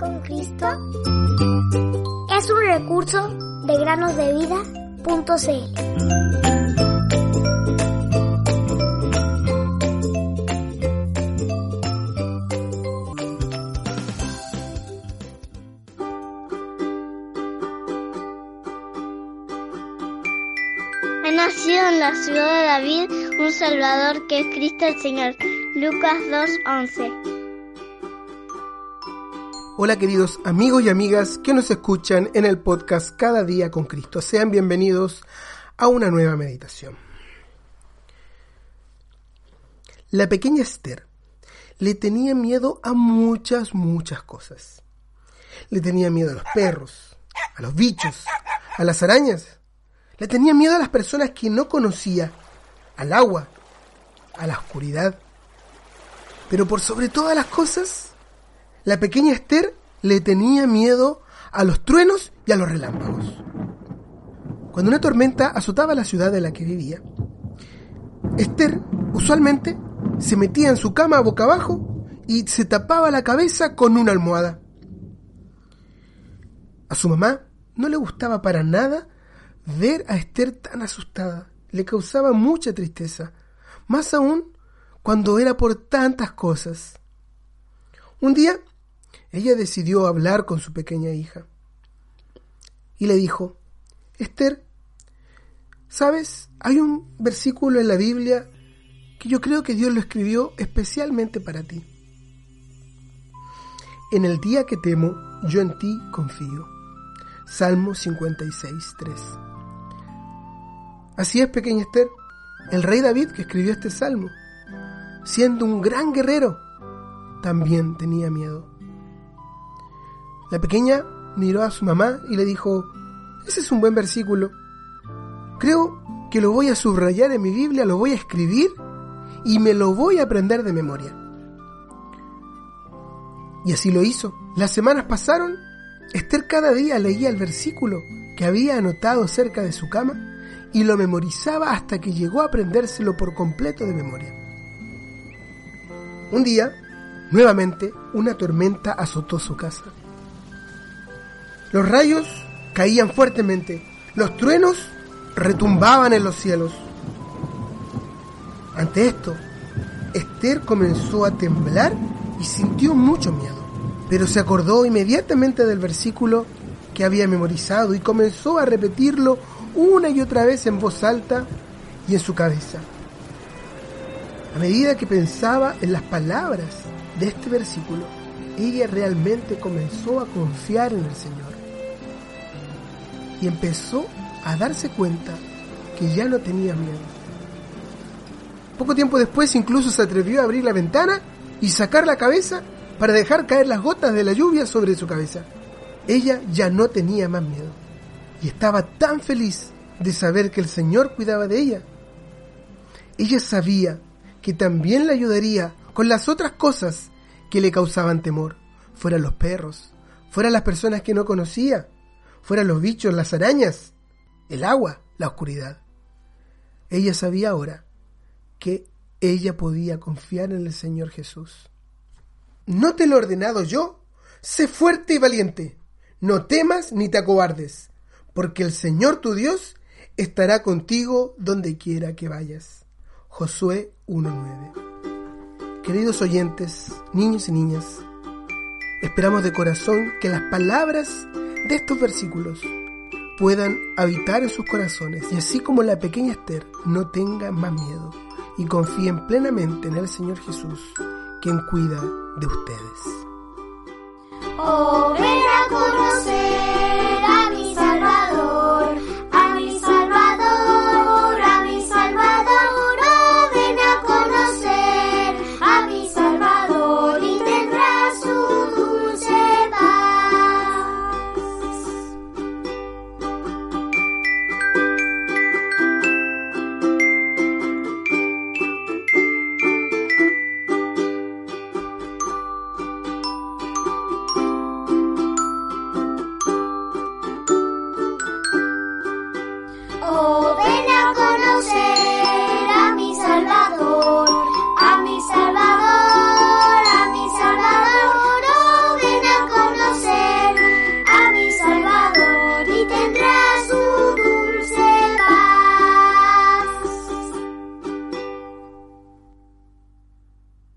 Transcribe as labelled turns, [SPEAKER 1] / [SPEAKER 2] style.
[SPEAKER 1] con Cristo es un recurso de granosdevida.cl.
[SPEAKER 2] Nacido en la ciudad de David un Salvador que es Cristo el Señor. Lucas 2.11.
[SPEAKER 3] Hola queridos amigos y amigas que nos escuchan en el podcast Cada día con Cristo. Sean bienvenidos a una nueva meditación. La pequeña Esther le tenía miedo a muchas, muchas cosas. Le tenía miedo a los perros, a los bichos, a las arañas. Le tenía miedo a las personas que no conocía, al agua, a la oscuridad. Pero por sobre todas las cosas, la pequeña Esther le tenía miedo a los truenos y a los relámpagos. Cuando una tormenta azotaba la ciudad en la que vivía, Esther usualmente se metía en su cama boca abajo y se tapaba la cabeza con una almohada. A su mamá no le gustaba para nada ver a Esther tan asustada. Le causaba mucha tristeza, más aún cuando era por tantas cosas. Un día, ella decidió hablar con su pequeña hija y le dijo, Esther, ¿sabes? Hay un versículo en la Biblia que yo creo que Dios lo escribió especialmente para ti. En el día que temo, yo en ti confío. Salmo 56, 3. Así es, pequeña Esther, el rey David que escribió este salmo, siendo un gran guerrero, también tenía miedo. La pequeña miró a su mamá y le dijo, ese es un buen versículo. Creo que lo voy a subrayar en mi Biblia, lo voy a escribir y me lo voy a aprender de memoria. Y así lo hizo. Las semanas pasaron, Esther cada día leía el versículo que había anotado cerca de su cama y lo memorizaba hasta que llegó a aprendérselo por completo de memoria. Un día, nuevamente, una tormenta azotó su casa. Los rayos caían fuertemente, los truenos retumbaban en los cielos. Ante esto, Esther comenzó a temblar y sintió mucho miedo, pero se acordó inmediatamente del versículo que había memorizado y comenzó a repetirlo una y otra vez en voz alta y en su cabeza. A medida que pensaba en las palabras de este versículo, ella realmente comenzó a confiar en el Señor y empezó a darse cuenta que ya no tenía miedo. Poco tiempo después incluso se atrevió a abrir la ventana y sacar la cabeza para dejar caer las gotas de la lluvia sobre su cabeza. Ella ya no tenía más miedo y estaba tan feliz de saber que el Señor cuidaba de ella. Ella sabía que también le ayudaría con las otras cosas que le causaban temor, fueran los perros, fueran las personas que no conocía, fueran los bichos, las arañas, el agua, la oscuridad. Ella sabía ahora que ella podía confiar en el Señor Jesús. ¿No te lo he ordenado yo? Sé fuerte y valiente. No temas ni te acobardes, porque el Señor tu Dios estará contigo donde quiera que vayas. Josué 1.9. Queridos oyentes, niños y niñas, esperamos de corazón que las palabras de estos versículos puedan habitar en sus corazones y así como la pequeña Esther no tenga más miedo y confíen plenamente en el Señor Jesús, quien cuida de ustedes.